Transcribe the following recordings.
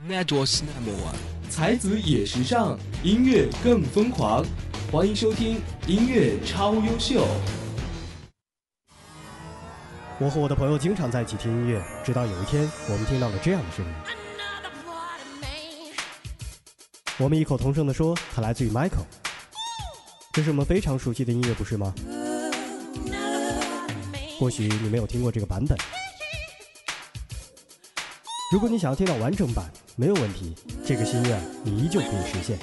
那多是那么晚，才子也时尚，音乐更疯狂。欢迎收听音乐超优秀。我和我的朋友经常在一起听音乐，直到有一天，我们听到了这样的声音。我们异口同声地说，它来自于 Michael。这是我们非常熟悉的音乐，不是吗？或许你没有听过这个版本。如果你想要听到完整版，没有问题，这个心愿你依旧可以实现。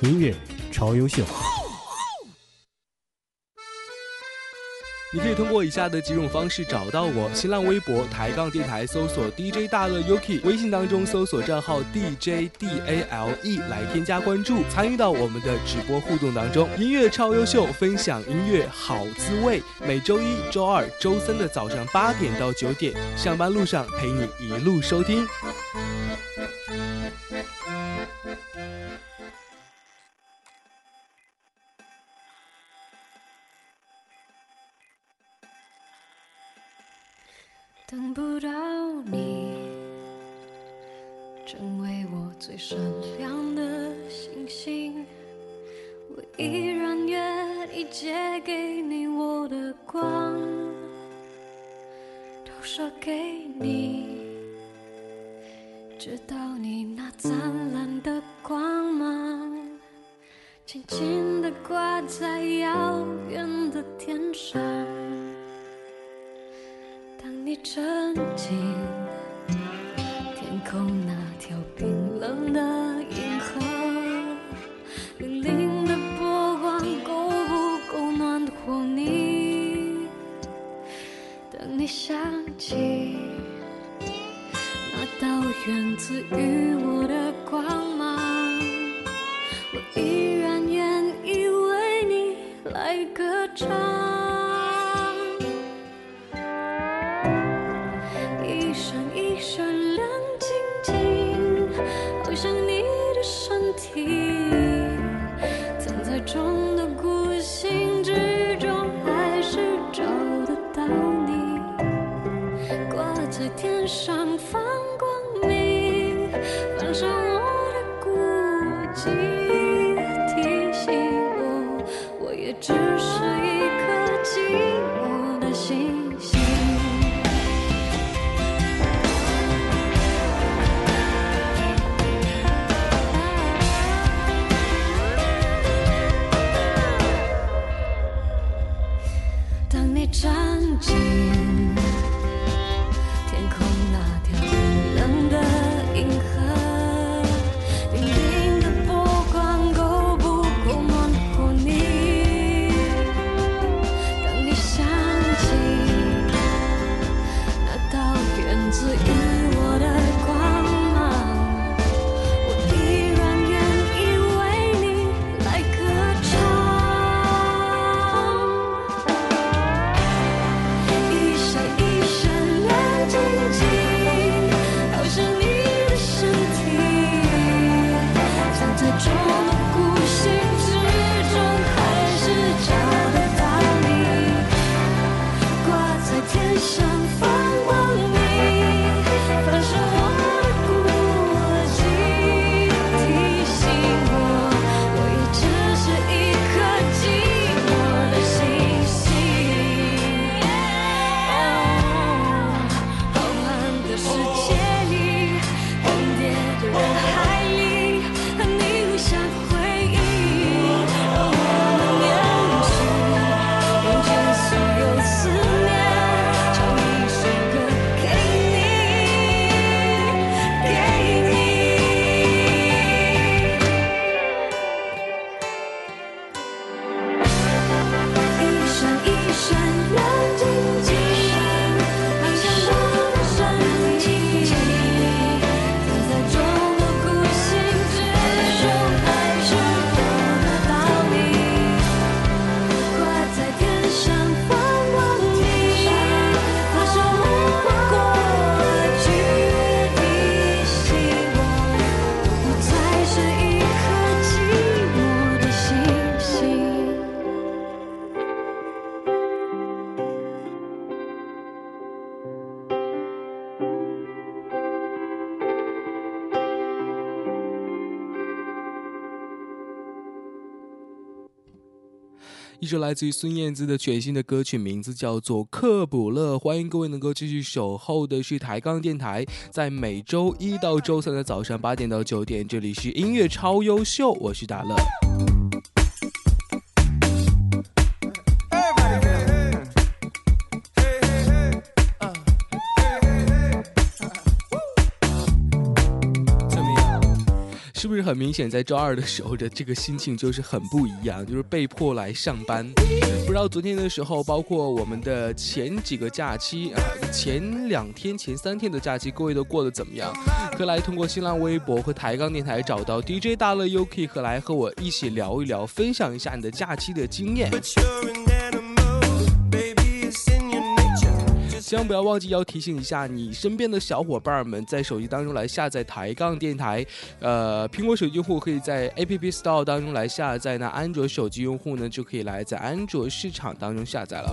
音乐超优秀。你可以通过以下的几种方式找到我：新浪微博抬杠电台搜索 DJ 大乐 Yuki，微信当中搜索账号 DJDALE 来添加关注，参与到我们的直播互动当中。音乐超优秀，分享音乐好滋味。每周一、周二、周三的早上八点到九点，上班路上陪你一路收听。空呢？是来自于孙燕姿的全新的歌曲，名字叫做《克卜勒》。欢迎各位能够继续守候的是抬杠电台，在每周一到周三的早上八点到九点，这里是音乐超优秀，我是达乐。是不是很明显，在周二的时候的这个心情就是很不一样，就是被迫来上班。不知道昨天的时候，包括我们的前几个假期啊，前两天、前三天的假期，各位都过得怎么样？可来通过新浪微博和抬杠电台找到 DJ 大乐 UK，和来和我一起聊一聊，分享一下你的假期的经验。千万不要忘记要提醒一下你身边的小伙伴们，在手机当中来下载抬杠电台。呃，苹果手机用户可以在 App Store 当中来下载，那安卓手机用户呢，就可以来在安卓市场当中下载了。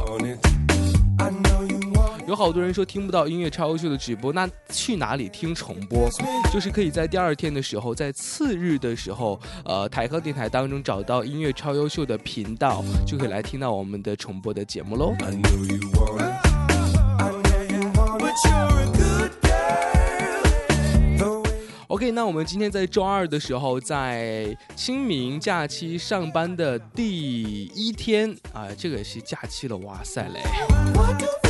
有好多人说听不到音乐超优秀的直播，那去哪里听重播？就是可以在第二天的时候，在次日的时候，呃，抬杠电台当中找到音乐超优秀的频道，就可以来听到我们的重播的节目喽。OK，那我们今天在周二的时候，在清明假期上班的第一天啊，这个是假期了，哇塞嘞！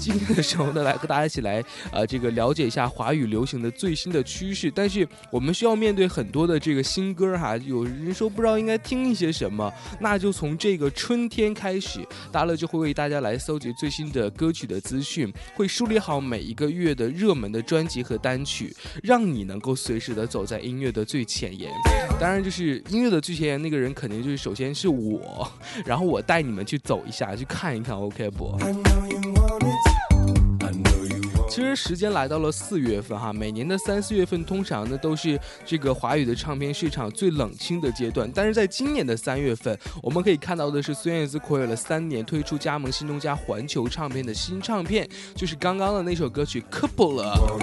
今天的时候呢，来和大家一起来，呃，这个了解一下华语流行的最新的趋势。但是我们需要面对很多的这个新歌哈，有人说不知道应该听一些什么，那就从这个春天开始，大乐就会为大家来搜集最新的歌曲的资讯，会梳理好每一个月的热门的专辑和单曲，让你能够随时的走在音乐的最前沿。当然，就是音乐的最前沿那个人，肯定就是首先是我，然后我带你们去走一下，去看一看，OK 不？其实时间来到了四月份哈，每年的三四月份通常呢都是这个华语的唱片市场最冷清的阶段。但是在今年的三月份，我们可以看到的是孙燕姿跨越了三年推出加盟新东家环球唱片的新唱片，就是刚刚的那首歌曲《Couple》了。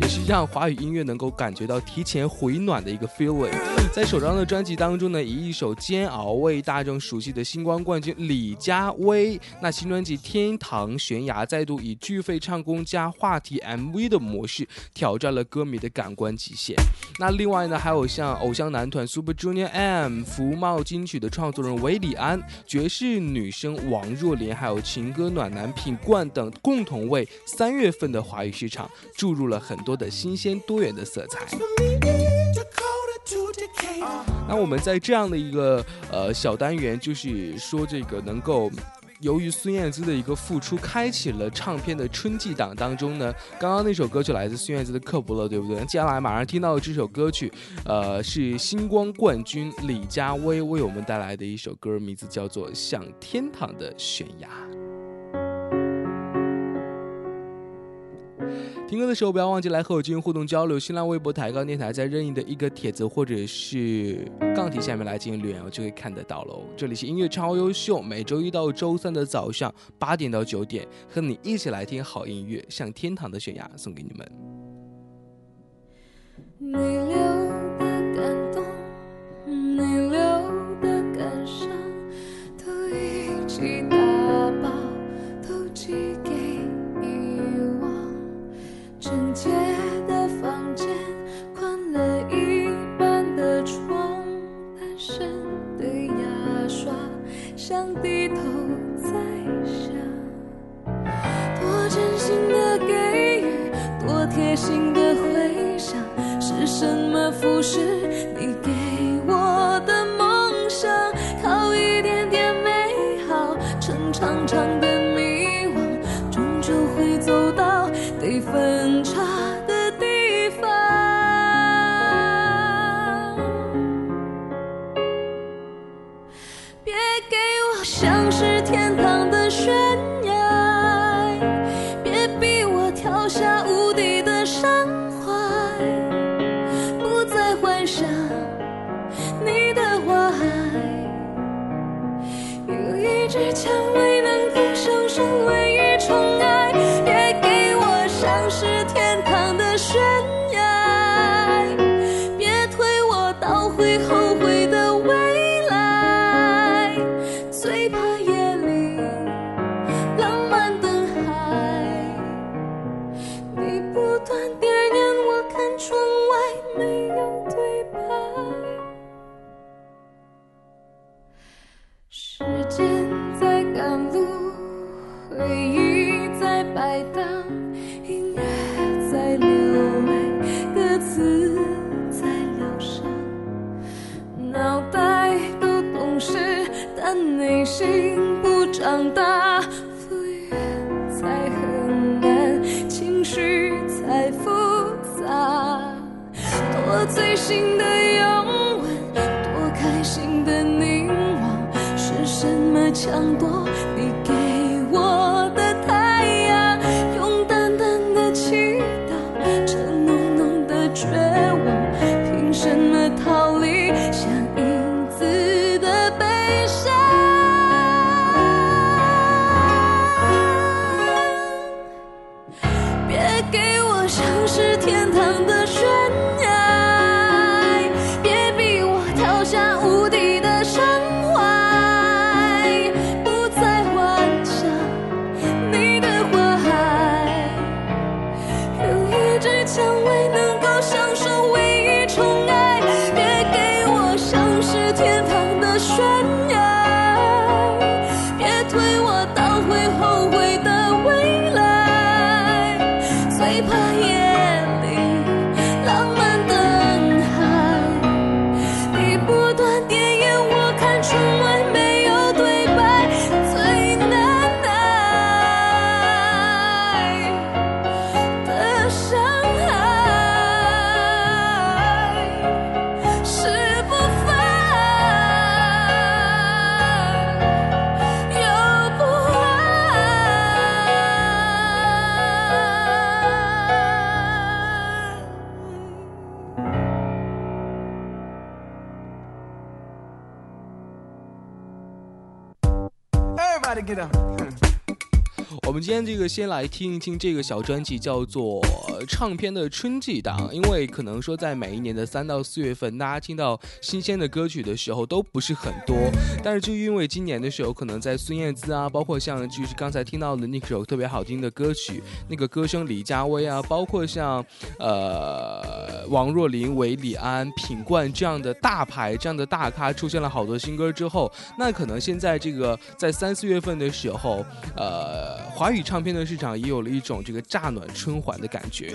也是让华语音乐能够感觉到提前回暖的一个 feeling。在首张的专辑当中呢，以一首《煎熬》为大众熟悉的星光冠军李佳薇，那新专辑《天堂悬崖》再度以巨肺唱功加话题 MV 的模式挑战了歌迷的感官极限。那另外呢，还有像偶像男团 Super Junior M、福茂金曲的创作人韦礼安、爵士女生王若琳，还有情歌暖男品冠等，共同为三月份的华语市场注入了很多。的新鲜多元的色彩。那我们在这样的一个呃小单元，就是说这个能够由于孙燕姿的一个复出，开启了唱片的春季档当中呢。刚刚那首歌就来自孙燕姿的《刻薄》了》，对不对？接下来马上听到的这首歌曲，呃，是星光冠军李佳薇为我们带来的一首歌，名字叫做《向天堂的悬崖》。听歌的时候，不要忘记来和我进行互动交流。新浪微博抬杠电台，在任意的一个帖子或者是杠体下面来进行留言，我就会看得到喽。这里是音乐超优秀，每周一到周三的早上八点到九点，和你一起来听好音乐，向天堂的悬崖送给你们。你留的感动，你留的感受，借的房间，宽了一半的床，单身的牙刷，想低头在想，多真心的给予，多贴心的回想，是什么腐蚀你给今天这个先来听一听这个小专辑，叫做《唱片的春季档》。因为可能说在每一年的三到四月份，大家听到新鲜的歌曲的时候都不是很多。但是就因为今年的时候，可能在孙燕姿啊，包括像就是刚才听到的那首特别好听的歌曲，那个歌声李佳薇啊，包括像呃王若琳、韦礼安、品冠这样的大牌、这样的大咖出现了好多新歌之后，那可能现在这个在三四月份的时候，呃华。华语唱片的市场也有了一种这个乍暖春还的感觉。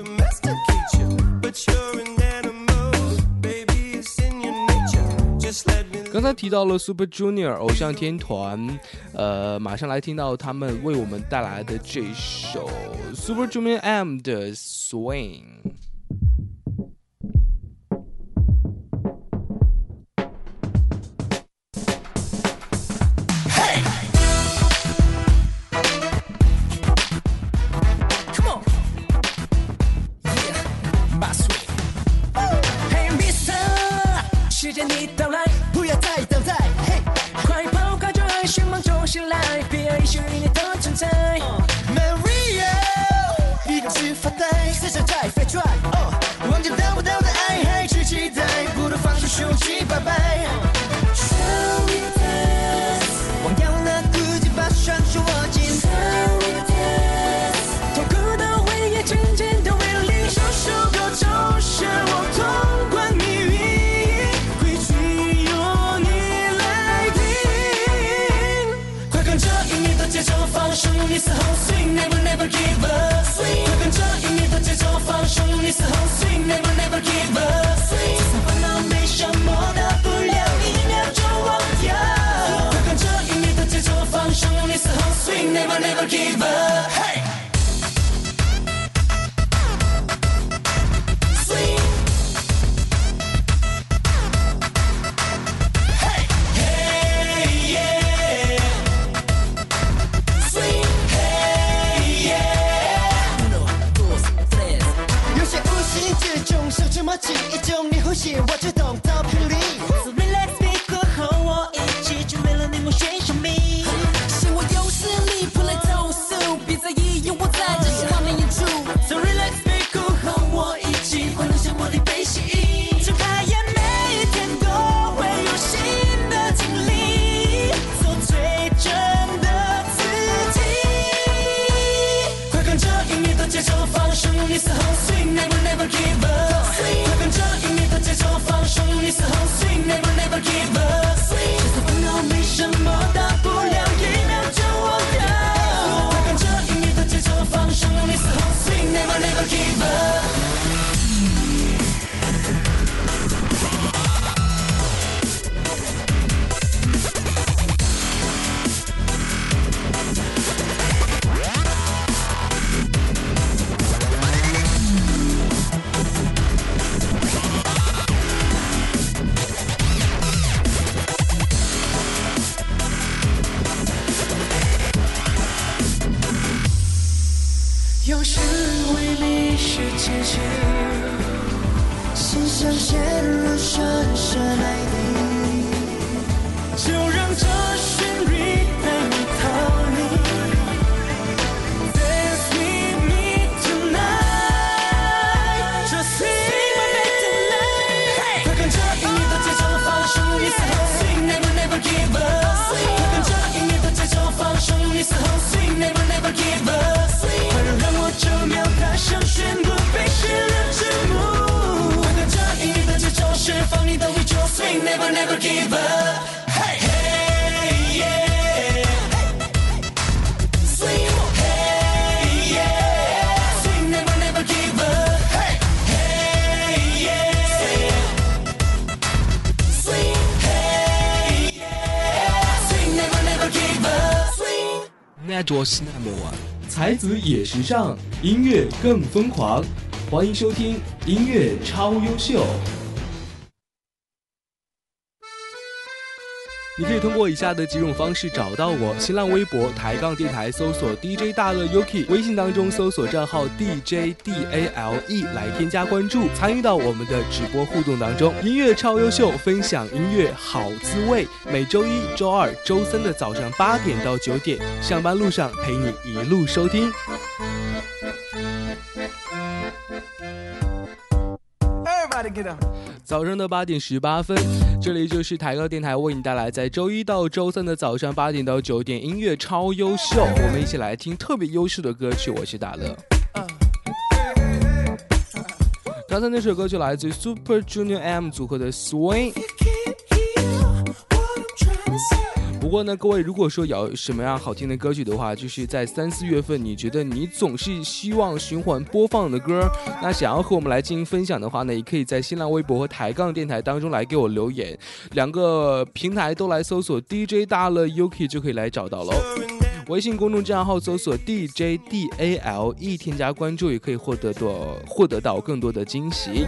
刚才提到了 Super Junior 偶像天团，呃，马上来听到他们为我们带来的这首 Super Junior M 的《Swing》。才子也时尚，音乐更疯狂。欢迎收听音乐超优秀。你可以通过以下的几种方式找到我：新浪微博抬杠电台搜索 DJ 大乐 Yuki，微信当中搜索账号 DJ DALE 来添加关注，参与到我们的直播互动当中。音乐超优秀，分享音乐好滋味。每周一、周二、周三的早上八点到九点，上班路上陪你一路收听。早上的八点十八分，这里就是台高电台为你带来在周一到周三的早上八点到九点音乐超优秀，我们一起来听特别优秀的歌曲。我是大乐。刚才那首歌就来自于 Super Junior M 组合的 Swing。不过呢，各位如果说有什么样好听的歌曲的话，就是在三四月份，你觉得你总是希望循环播放的歌，那想要和我们来进行分享的话呢，也可以在新浪微博和抬杠电台当中来给我留言，两个平台都来搜索 DJ 大乐 Yuki 就可以来找到喽。微信公众账号搜索 DJ DALE，添加关注也可以获得多获得到更多的惊喜。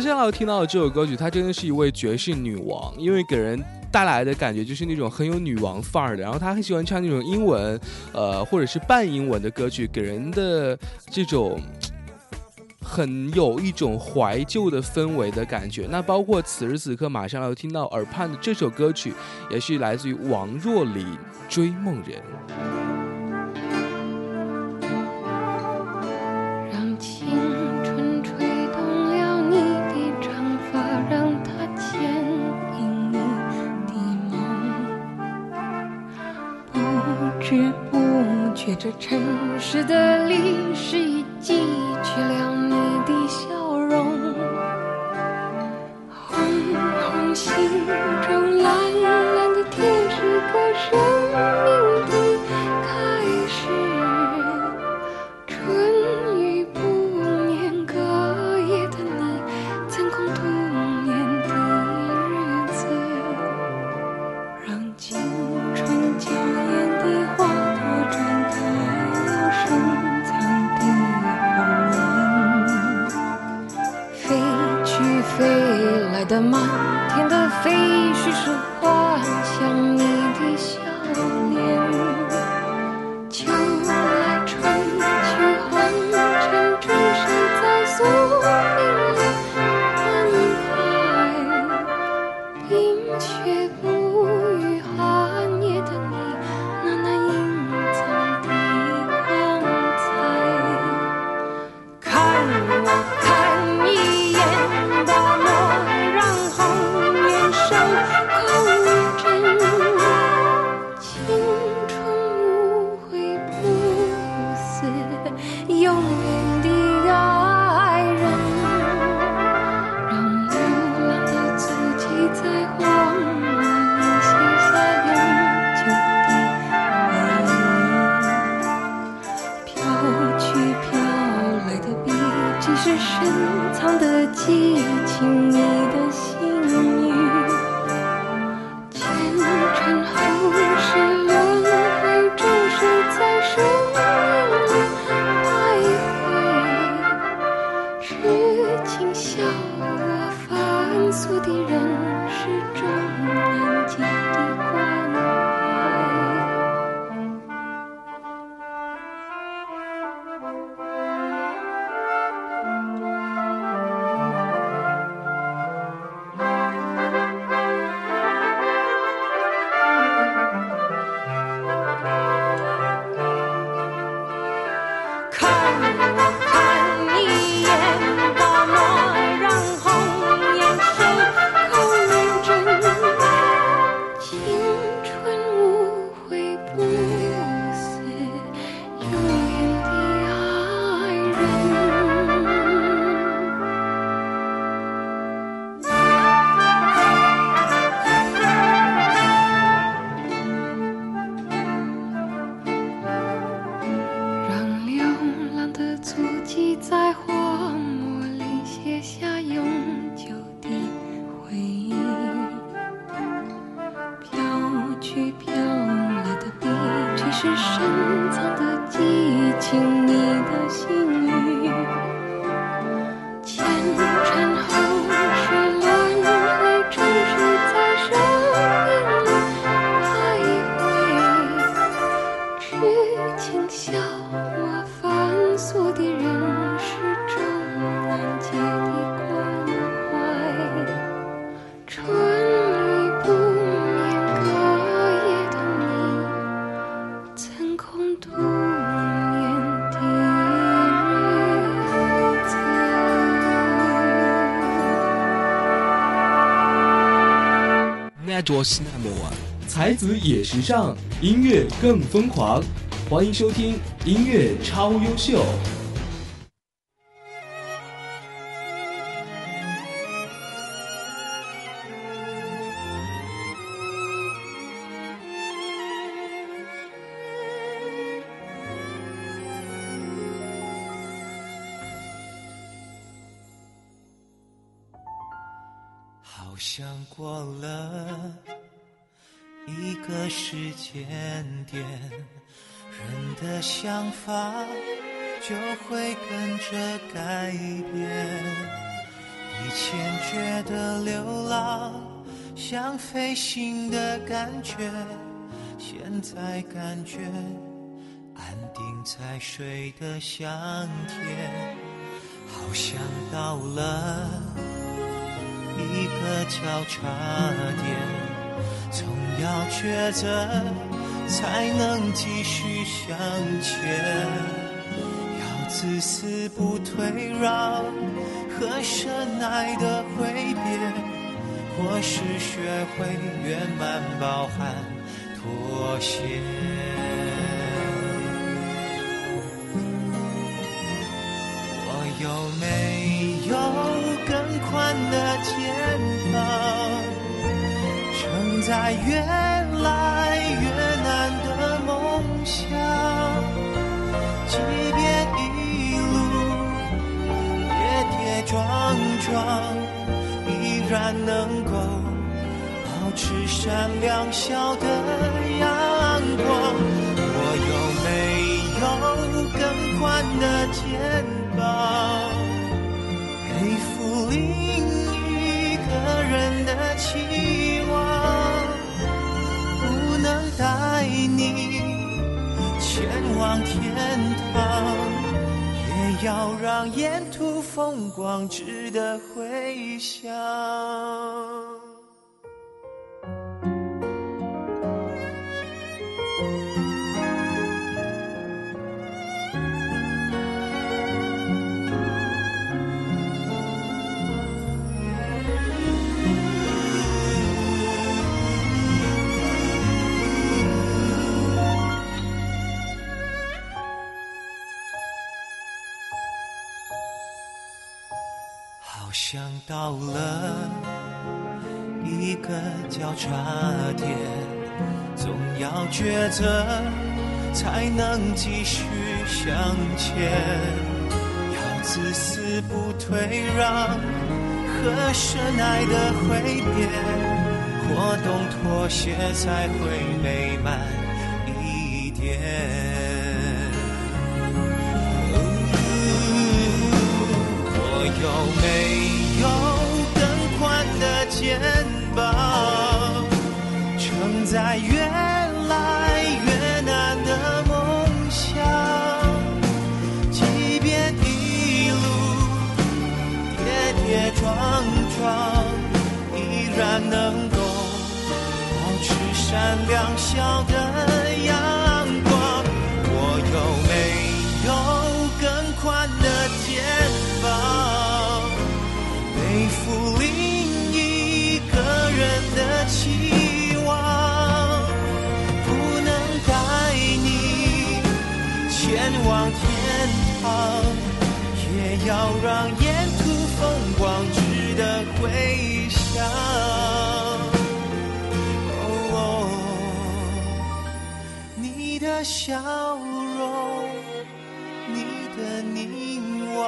接下来要听到的这首歌曲，她真的是一位爵士女王，因为给人带来的感觉就是那种很有女王范儿的。然后她很喜欢唱那种英文，呃，或者是半英文的歌曲，给人的这种。很有一种怀旧的氛围的感觉。那包括此时此刻马上要听到耳畔的这首歌曲，也是来自于王若琳《追梦人》。这城市的历史已记多是那么晚。才子也时尚，音乐更疯狂。欢迎收听音乐超优秀。飞行的感觉，现在感觉安定在水的香甜，好像到了。一个交叉点，总要抉择，才能继续向前。要自私不退让和深爱的挥别，我是学会圆满包含妥协。我有没有更宽的肩膀，承载越能够保持善良笑的阳光。我有没有更宽的肩膀，背负另一个人的期望，不能带你前往天堂，要让沿途风光值得回想。到了一个交叉点，总要抉择，才能继续向前。要自私不退让和深爱的挥别，或懂妥协才会美满一点。我有没有肩膀，承载越来越难的梦想？即便一路跌跌撞撞，依然能够保持善良笑的要让沿途风光值得回想。哦，你的笑容。你的凝望，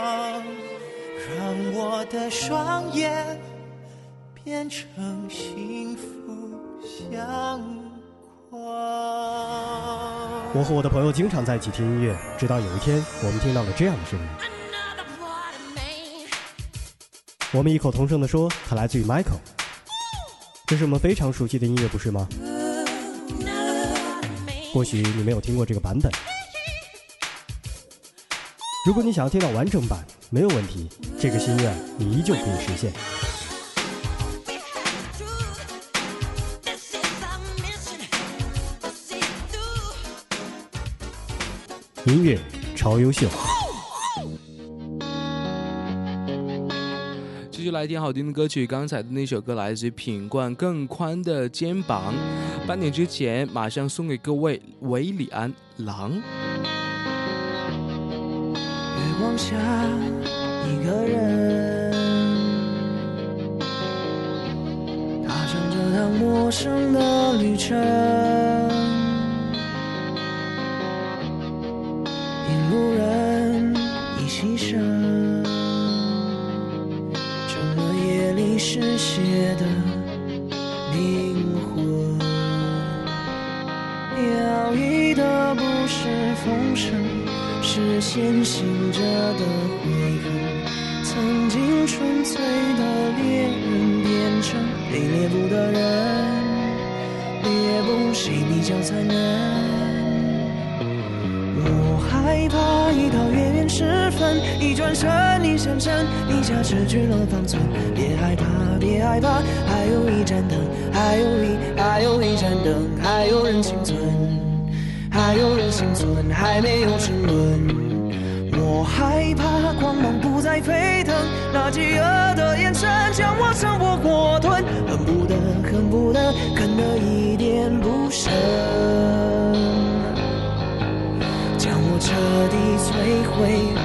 让我的双眼变成幸福相我和我的朋友经常在一起听音乐，直到有一天，我们听到了这样的声音。我们异口同声地说，它来自于 Michael。这是我们非常熟悉的音乐，不是吗？或许你没有听过这个版本。如果你想要听到完整版，没有问题，这个心愿你依旧可以实现。音乐超优秀。续来听好听的歌曲，刚才的那首歌来自于品冠《更宽的肩膀》。半点之前，马上送给各位韦礼安《狼》。月光下，一个人踏上这趟陌生的旅程，引路人已牺牲，夜里失血的灵魂。摇曳的不是风声。是先行者的悔恨，曾经纯粹的猎人变成被猎捕的人，猎捕谁比较残忍？害怕一到月圆时分，一转身一闪身，一下失去了方寸。别害怕，别害怕，还有一盏灯，还有一还有一盏灯，还有人幸存。还有人幸存，还没有沉沦。我害怕光芒不再沸腾，那饥饿的眼神将我强迫火吞，恨不得，恨不得，恨得一点不剩，彻底摧毁，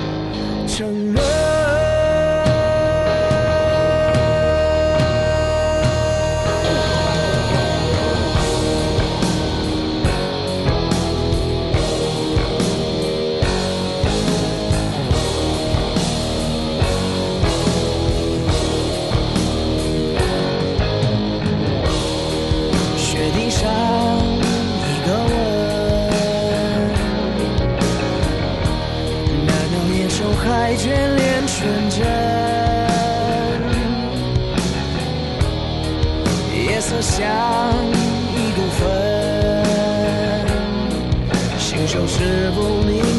有时不明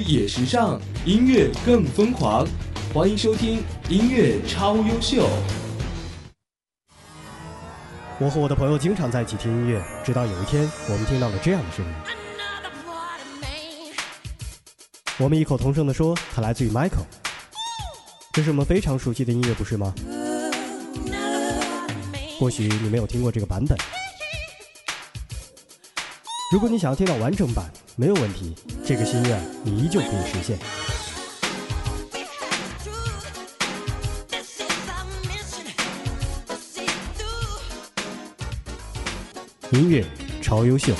也时尚，音乐更疯狂。欢迎收听音乐超优秀。我和我的朋友经常在一起听音乐，直到有一天，我们听到了这样的声音。我们异口同声地说，它来自于 Michael。这是我们非常熟悉的音乐，不是吗？或许你没有听过这个版本。如果你想要听到完整版，没有问题，这个心愿你依旧可以实现。音乐超优秀。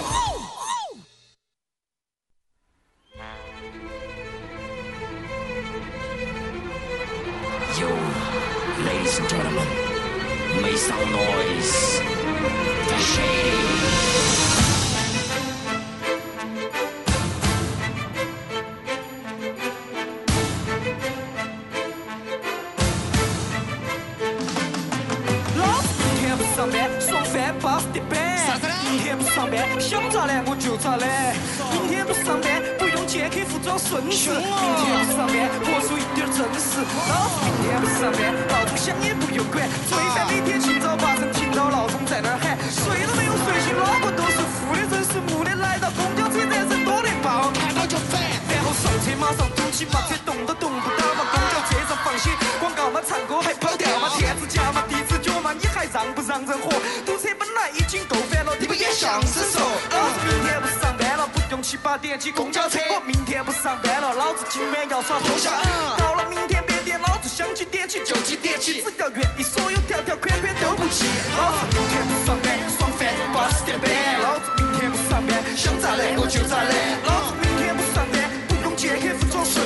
八点挤公交车。我明天不上班了，老子今晚要耍脱下。到了明天别点，老子想几点起就几点起，只要愿意，所有条条款款都不弃。老子明天不上班，爽翻八十点板。老子明天不上班，想咋懒我就咋懒。老子明天不上班，不用见客服装顺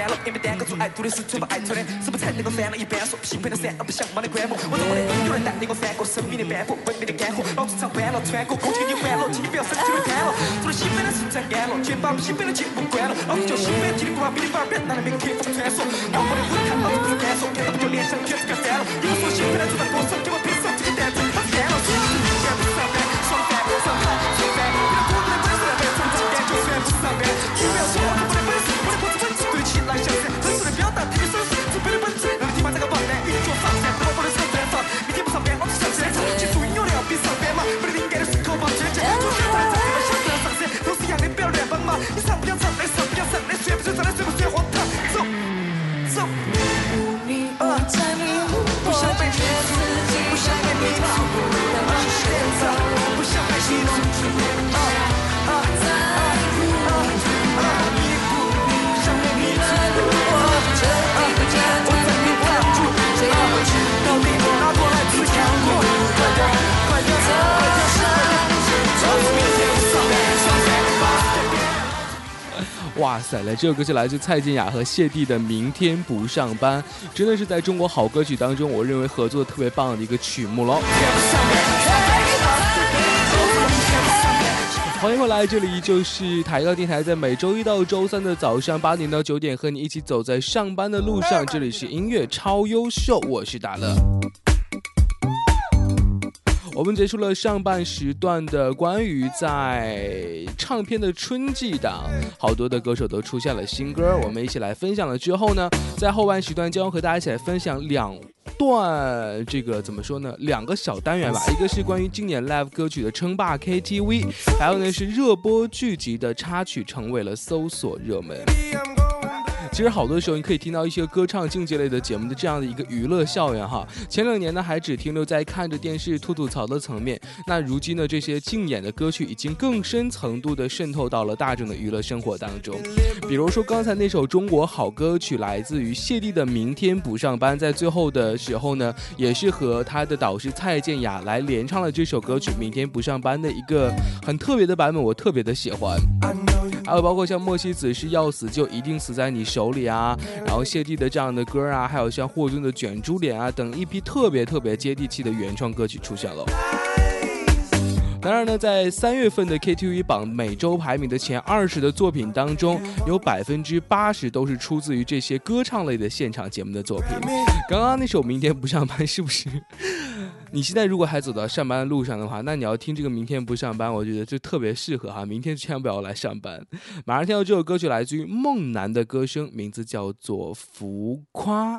年没上班了，也没耽搁做爱做的事，做不爱做的，是不是才能够翻了一半手，兴奋的三，而不想忙的观摩。我懂我的，有人带领我翻过生命的斑驳，文明的干涸。老子唱完了，穿过空气的欢乐，请你不要身体会瘫了。做了兴奋的事才干了，全把兴奋的节目关了。老子就兴奋，体力不好，比你玩儿别拿来没客风穿梭。我的舞台，老子不是干手，看到不就联想，全是干翻了。有人说兴奋的做到多少，哇塞，来这首歌是来自蔡健雅和谢帝的《明天不上班》，真的是在中国好歌曲当中，我认为合作特别棒的一个曲目喽。欢迎回来，这里就是台高电台，在每周一到周三的早上八点到九点，和你一起走在上班的路上。这里是音乐超优秀，我是大乐。我们结束了上半时段的关于在唱片的春季档，好多的歌手都出现了新歌，我们一起来分享了之后呢，在后半时段将和大家一起来分享两段这个怎么说呢？两个小单元吧，一个是关于经典 live 歌曲的称霸 KTV，还有呢是热播剧集的插曲成为了搜索热门。其实好多时候，你可以听到一些歌唱竞技类的节目的这样的一个娱乐校园哈。前两年呢，还只停留在看着电视吐吐槽的层面，那如今呢，这些竞演的歌曲已经更深层度的渗透到了大众的娱乐生活当中。比如说刚才那首中国好歌曲，来自于谢帝的《明天不上班》，在最后的时候呢，也是和他的导师蔡健雅来连唱了这首歌曲《明天不上班》的一个很特别的版本，我特别的喜欢。还有包括像莫西子是要死就一定死在你手里啊，然后谢帝的这样的歌啊，还有像霍尊的卷珠帘啊等一批特别特别接地气的原创歌曲出现了。当然呢，在三月份的 KTV 榜每周排名的前二十的作品当中，有百分之八十都是出自于这些歌唱类的现场节目的作品。刚刚那首《明天不上班》是不是？你现在如果还走到上班的路上的话，那你要听这个《明天不上班》，我觉得就特别适合哈。明天千万不要来上班。马上听到这首歌曲，来自于梦楠的歌声，名字叫做《浮夸》。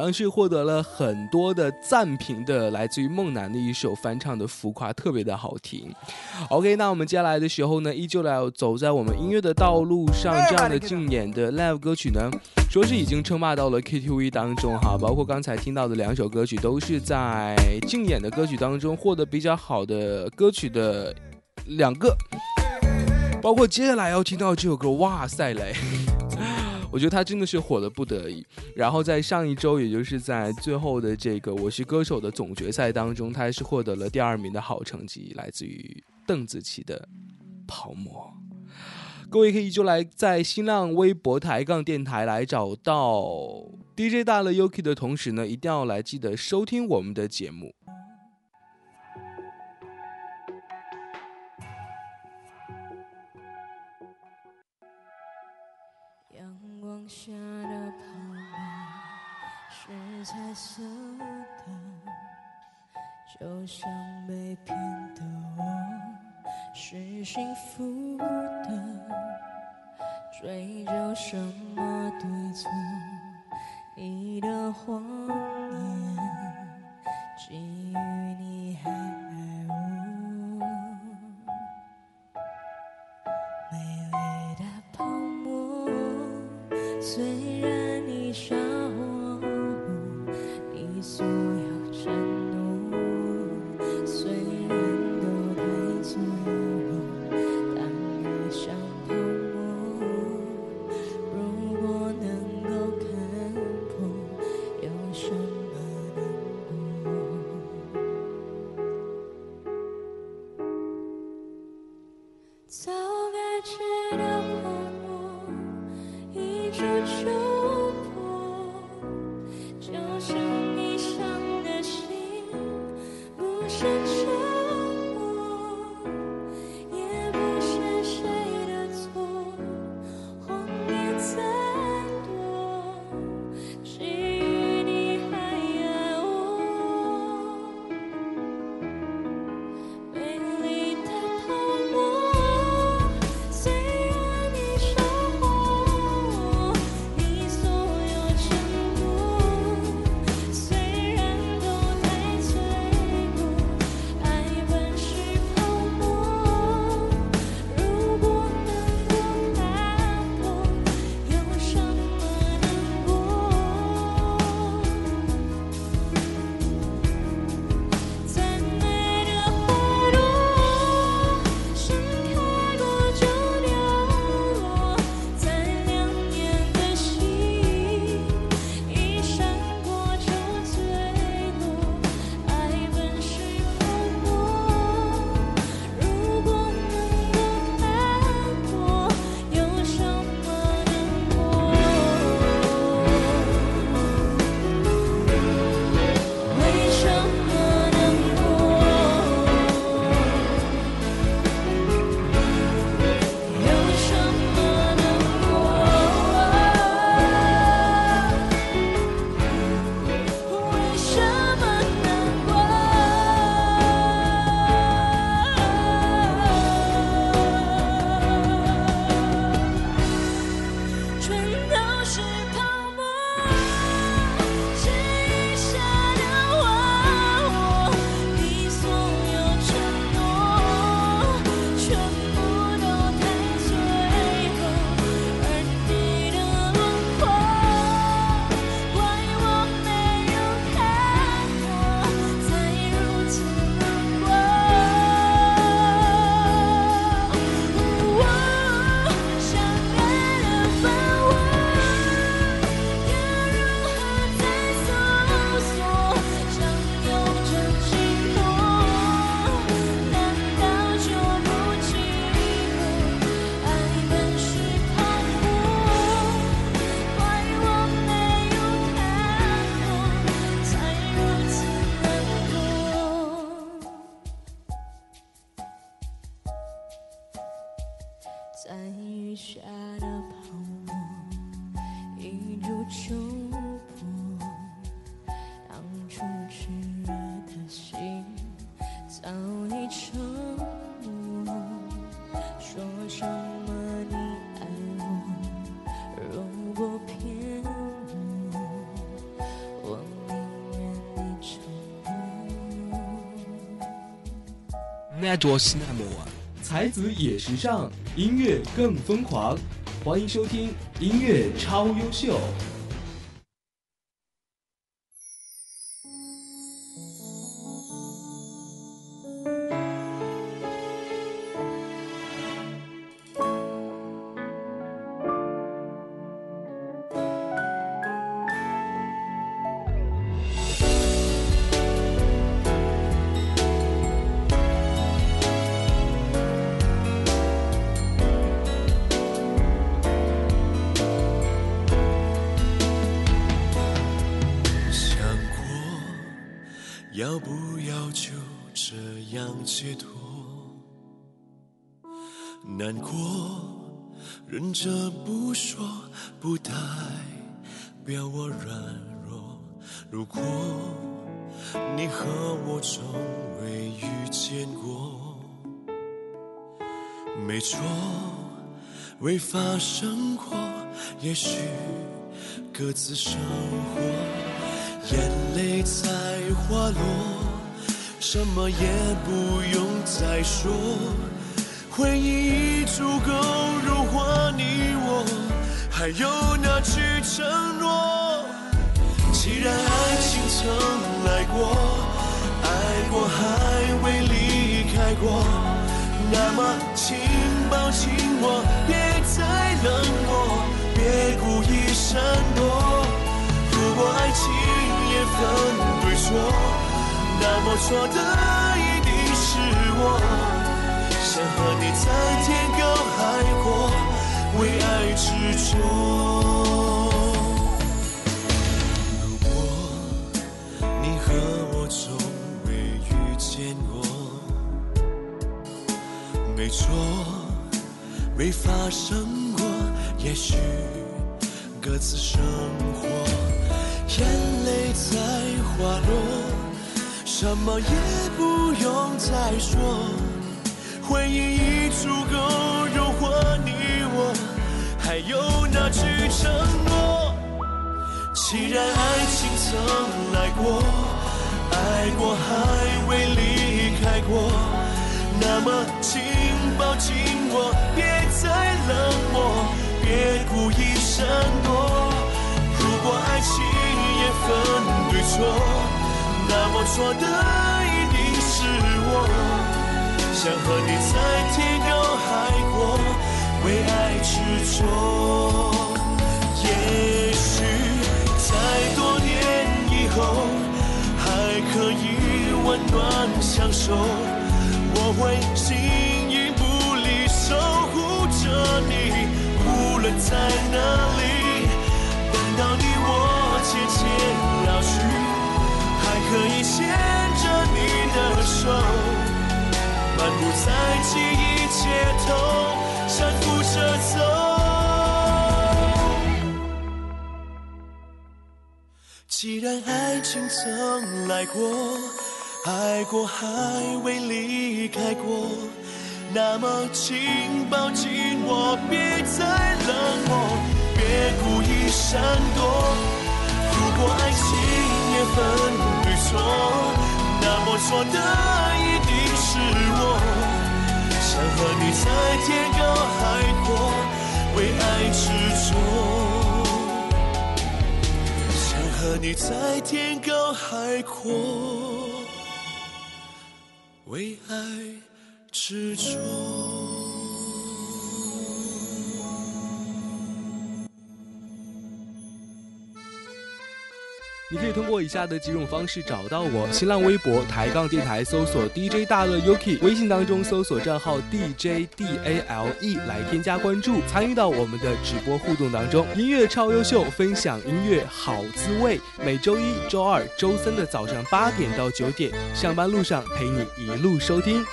同样是获得了很多的赞评的，来自于梦楠的一首翻唱的《浮夸》，特别的好听。OK，那我们接下来的时候呢，依旧来走在我们音乐的道路上，这样的竞演的 live 歌曲呢，说是已经称霸到了 KTV 当中哈。包括刚才听到的两首歌曲，都是在竞演的歌曲当中获得比较好的歌曲的两个。包括接下来要听到这首歌，哇塞嘞！我觉得他真的是火的不得已。然后在上一周，也就是在最后的这个《我是歌手》的总决赛当中，他还是获得了第二名的好成绩，来自于邓紫棋的《泡沫》。各位可以就来在新浪微博抬杠电台来找到 DJ 大乐 UK 的同时呢，一定要来记得收听我们的节目。下的泡沫是彩色的，就像被骗的我是幸福的，追究什么对错？你的谎言，给予你还爱多西那么晚。才子也时尚，音乐更疯狂。欢迎收听音乐超优秀。如果你和我从未遇见过，没错，未发生过，也许各自生活。眼泪在滑落，什么也不用再说，回忆已足够融化你我，还有那句承诺。既然爱情曾来过，爱过还未离开过，那么请抱紧我，别再冷漠，别故意闪躲。如果爱情也分对错，那么错的一定是我。想和你在天高海阔，为爱执着。没错，没发生过，也许各自生活，眼泪在滑落，什么也不用再说。回忆已足够诱惑你我，还有那句承诺。既然爱情曾来过，爱过还未离开过，那么紧我，别再冷漠，别故意闪躲。如果爱情也分对错，那么错的一定是我。想和你在天高海阔，为爱执着。也许在多年以后，还可以温暖相守。我会形影不离，守护着你，无论在哪里。等到你我渐渐老去，还可以牵着你的手。漫步在记忆街头，搀扶着走。既然爱情曾来过，爱过还未离开过，那么请抱紧我，别再冷漠，别故意闪躲。如果爱情也分对错，那么错的一定。是我想和你在天高海阔，为爱执着。想和你在天高海阔，为爱执着。你可以通过以下的几种方式找到我：新浪微博抬杠电台搜索 DJ 大乐 Yuki，微信当中搜索账号 DJDALE 来添加关注，参与到我们的直播互动当中。音乐超优秀，分享音乐好滋味。每周一、周二、周三的早上八点到九点，上班路上陪你一路收听。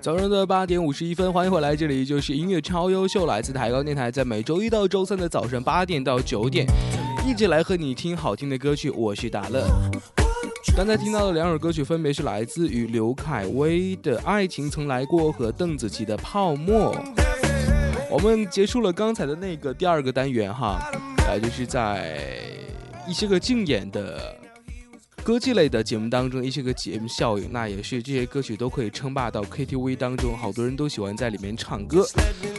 早上的八点五十一分，欢迎回来，这里就是音乐超优秀，来自台高电台，在每周一到周三的早上八点到九点，一直来和你听好听的歌曲。我是达乐。刚才听到的两首歌曲，分别是来自于刘恺威的《爱情曾来过》和邓紫棋的《泡沫》。我们结束了刚才的那个第二个单元哈，呃，就是在一些个竞演的。歌剧类的节目当中一些个节目效应，那也是这些歌曲都可以称霸到 KTV 当中，好多人都喜欢在里面唱歌。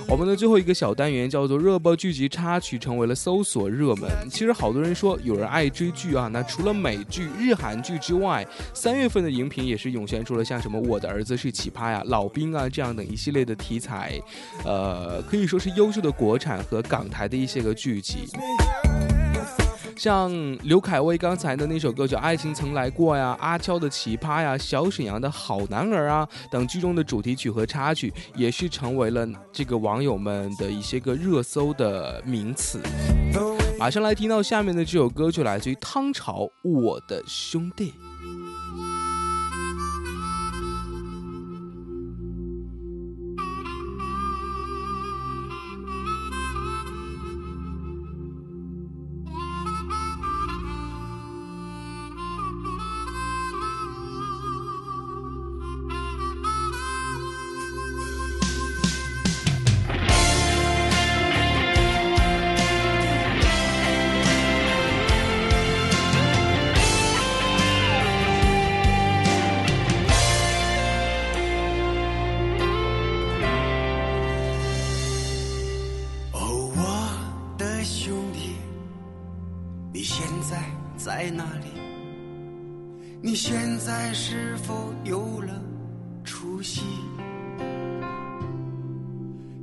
我们的最后一个小单元叫做热播剧集插曲，成为了搜索热门。其实好多人说有人爱追剧啊，那除了美剧、日韩剧之外，三月份的荧屏也是涌现出了像什么《我的儿子是奇葩》呀、《老兵》啊这样等一系列的题材，呃，可以说是优秀的国产和港台的一些个剧集。像刘恺威刚才的那首歌叫《爱情曾来过》呀，阿娇的《奇葩》呀，小沈阳的好男儿啊等剧中的主题曲和插曲，也是成为了这个网友们的一些个热搜的名词。马上来听到下面的这首歌，就来自于汤潮《我的兄弟》。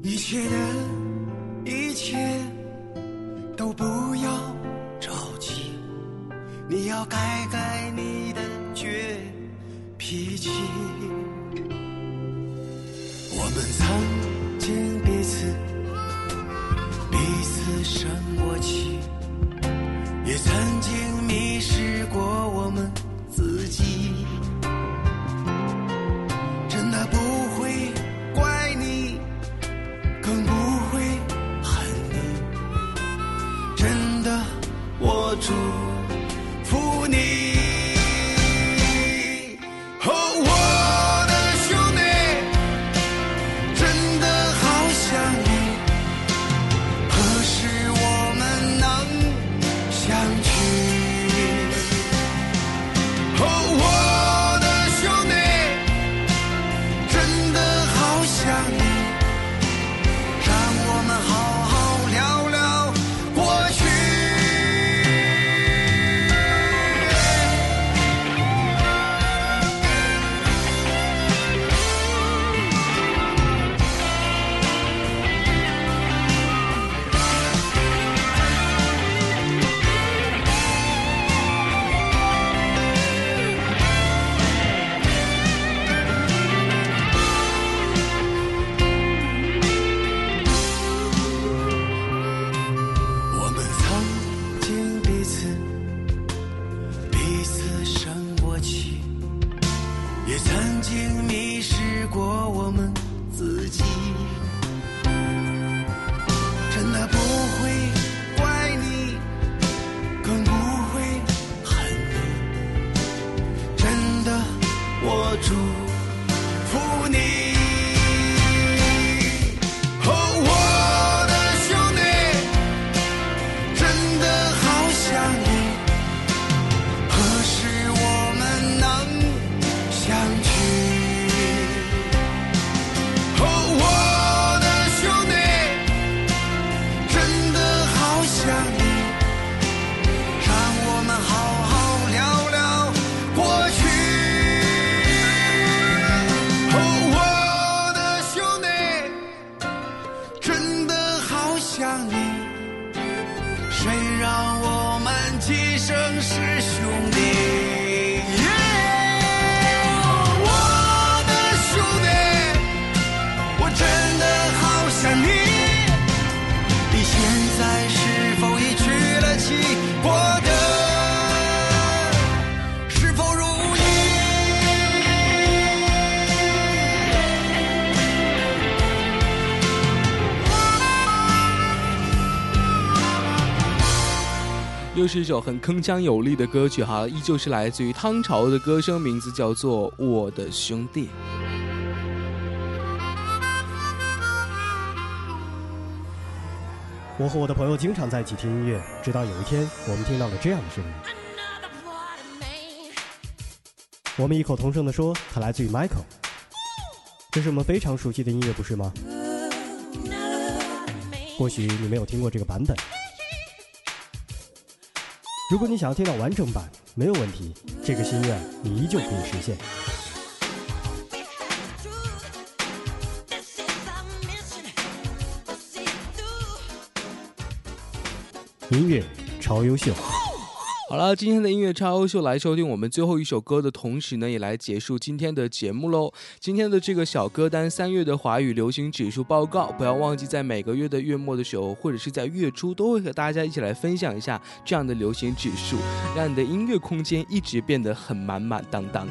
一切的一切都不要着急你要改改你的倔脾气。我们曾经彼此彼此生过气，也曾经迷失过我们自己。是一首很铿锵有力的歌曲哈，依旧是来自于汤潮的歌声，名字叫做《我的兄弟》。我和我的朋友经常在一起听音乐，直到有一天，我们听到了这样的声音。我们异口同声地说，它来自于 Michael。这是我们非常熟悉的音乐，不是吗？或许你没有听过这个版本。如果你想要听到完整版，没有问题，这个心愿你依旧可以实现。音乐超优秀。好了，今天的音乐超优秀来收听我们最后一首歌的同时呢，也来结束今天的节目喽。今天的这个小歌单三月的华语流行指数报告，不要忘记在每个月的月末的时候，或者是在月初，都会和大家一起来分享一下这样的流行指数，让你的音乐空间一直变得很满满当当。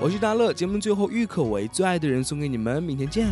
我是大乐，节目最后郁可唯最爱的人送给你们，明天见。